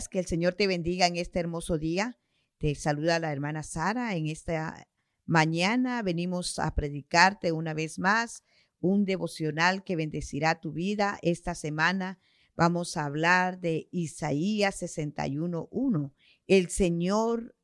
que el Señor te bendiga en este hermoso día. Te saluda la hermana Sara. En esta mañana venimos a predicarte una vez más un devocional que bendecirá tu vida. Esta semana vamos a hablar de Isaías 61.1. El Señor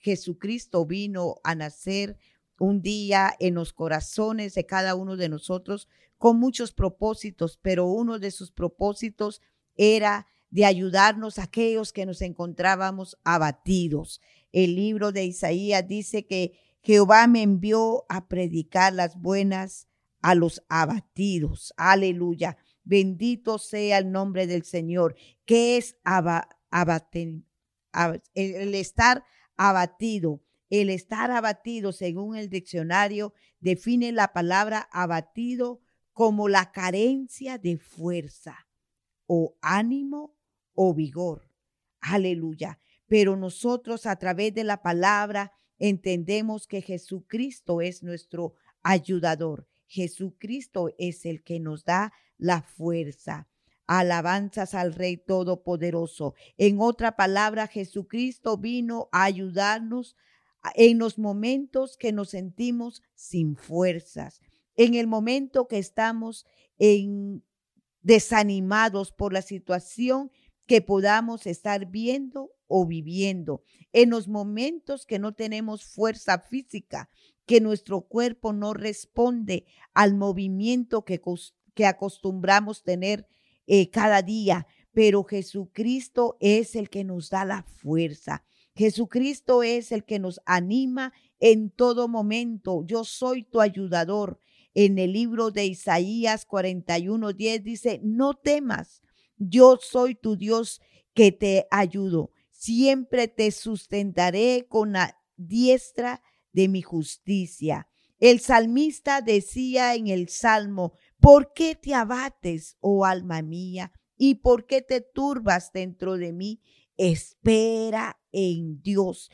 Jesucristo vino a nacer un día en los corazones de cada uno de nosotros con muchos propósitos, pero uno de sus propósitos era de ayudarnos a aquellos que nos encontrábamos abatidos. El libro de Isaías dice que Jehová me envió a predicar las buenas a los abatidos. Aleluya. Bendito sea el nombre del Señor. ¿Qué es el estar abatido? El estar abatido, según el diccionario, define la palabra abatido como la carencia de fuerza o ánimo o vigor. Aleluya. Pero nosotros a través de la palabra entendemos que Jesucristo es nuestro ayudador. Jesucristo es el que nos da la fuerza. Alabanzas al Rey Todopoderoso. En otra palabra, Jesucristo vino a ayudarnos en los momentos que nos sentimos sin fuerzas, en el momento que estamos en desanimados por la situación que podamos estar viendo o viviendo, en los momentos que no tenemos fuerza física, que nuestro cuerpo no responde al movimiento que, acostumbramos tener eh, cada día, pero Jesucristo es el que nos da la fuerza. Jesucristo es el que nos anima en todo momento. Yo soy tu ayudador. En el libro de Isaías 41:10 dice, no temas, yo soy tu Dios que te ayudo. Siempre te sustentaré con la diestra de mi justicia. El salmista decía en el Salmo, ¿por qué te abates, oh alma mía? ¿Y por qué te turbas dentro de mí? Espera en Dios.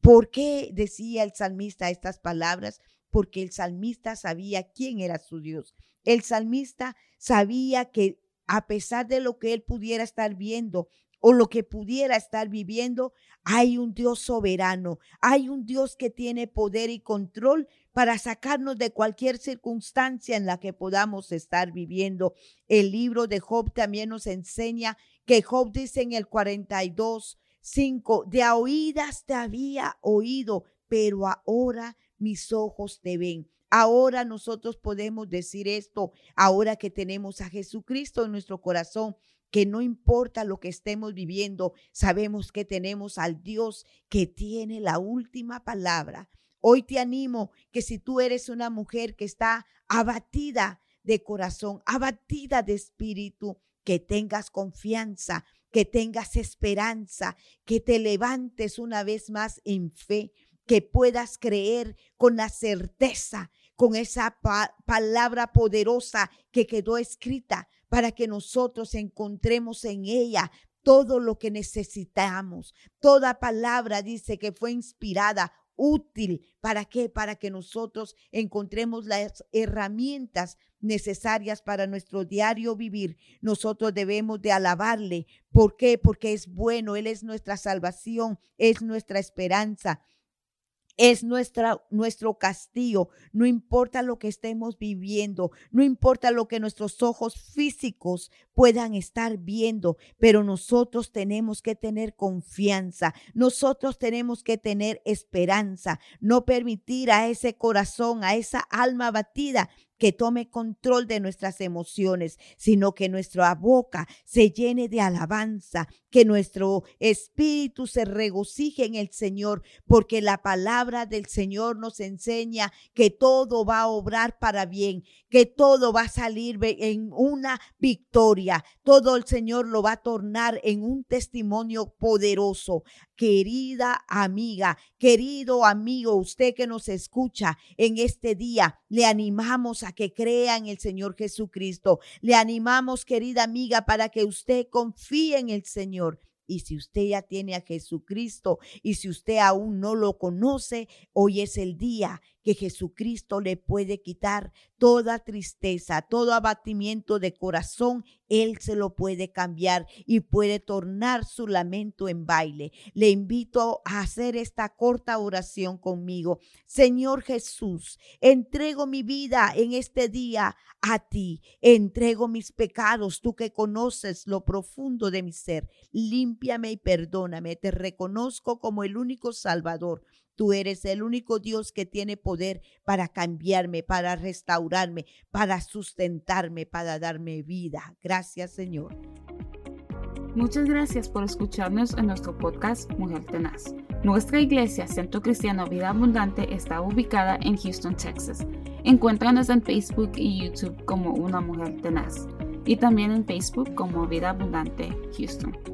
¿Por qué decía el salmista estas palabras? Porque el salmista sabía quién era su Dios. El salmista sabía que a pesar de lo que él pudiera estar viendo o lo que pudiera estar viviendo, hay un Dios soberano, hay un Dios que tiene poder y control para sacarnos de cualquier circunstancia en la que podamos estar viviendo. El libro de Job también nos enseña que Job dice en el 42, 5, de oídas te había oído, pero ahora mis ojos te ven. Ahora nosotros podemos decir esto, ahora que tenemos a Jesucristo en nuestro corazón, que no importa lo que estemos viviendo, sabemos que tenemos al Dios que tiene la última palabra. Hoy te animo que si tú eres una mujer que está abatida de corazón, abatida de espíritu, que tengas confianza, que tengas esperanza, que te levantes una vez más en fe, que puedas creer con la certeza, con esa palabra poderosa que quedó escrita para que nosotros encontremos en ella todo lo que necesitamos. Toda palabra dice que fue inspirada, útil. ¿Para qué? Para que nosotros encontremos las herramientas necesarias para nuestro diario vivir. Nosotros debemos de alabarle. ¿Por qué? Porque es bueno, Él es nuestra salvación, es nuestra esperanza es nuestra, nuestro castillo. No importa lo que estemos viviendo, no importa lo que nuestros ojos físicos puedan estar viendo, pero nosotros tenemos que tener confianza, nosotros tenemos que tener esperanza, no permitir a ese corazón, a esa alma batida que tome control de nuestras emociones, sino que nuestra boca se llene de alabanza, que nuestro espíritu se regocije en el Señor, porque la palabra del Señor nos enseña que todo va a obrar para bien, que todo va a salir en una victoria, todo el Señor lo va a tornar en un testimonio poderoso. Querida amiga, querido amigo, usted que nos escucha en este día, le animamos a que crea en el Señor Jesucristo. Le animamos, querida amiga, para que usted confíe en el Señor. Y si usted ya tiene a Jesucristo y si usted aún no lo conoce, hoy es el día que Jesucristo le puede quitar toda tristeza, todo abatimiento de corazón, Él se lo puede cambiar y puede tornar su lamento en baile. Le invito a hacer esta corta oración conmigo. Señor Jesús, entrego mi vida en este día a ti. Entrego mis pecados, tú que conoces lo profundo de mi ser. Límpiame y perdóname. Te reconozco como el único Salvador. Tú eres el único Dios que tiene poder para cambiarme, para restaurarme, para sustentarme, para darme vida. Gracias Señor. Muchas gracias por escucharnos en nuestro podcast Mujer Tenaz. Nuestra iglesia, Centro Cristiano Vida Abundante, está ubicada en Houston, Texas. Encuéntranos en Facebook y YouTube como Una Mujer Tenaz y también en Facebook como Vida Abundante Houston.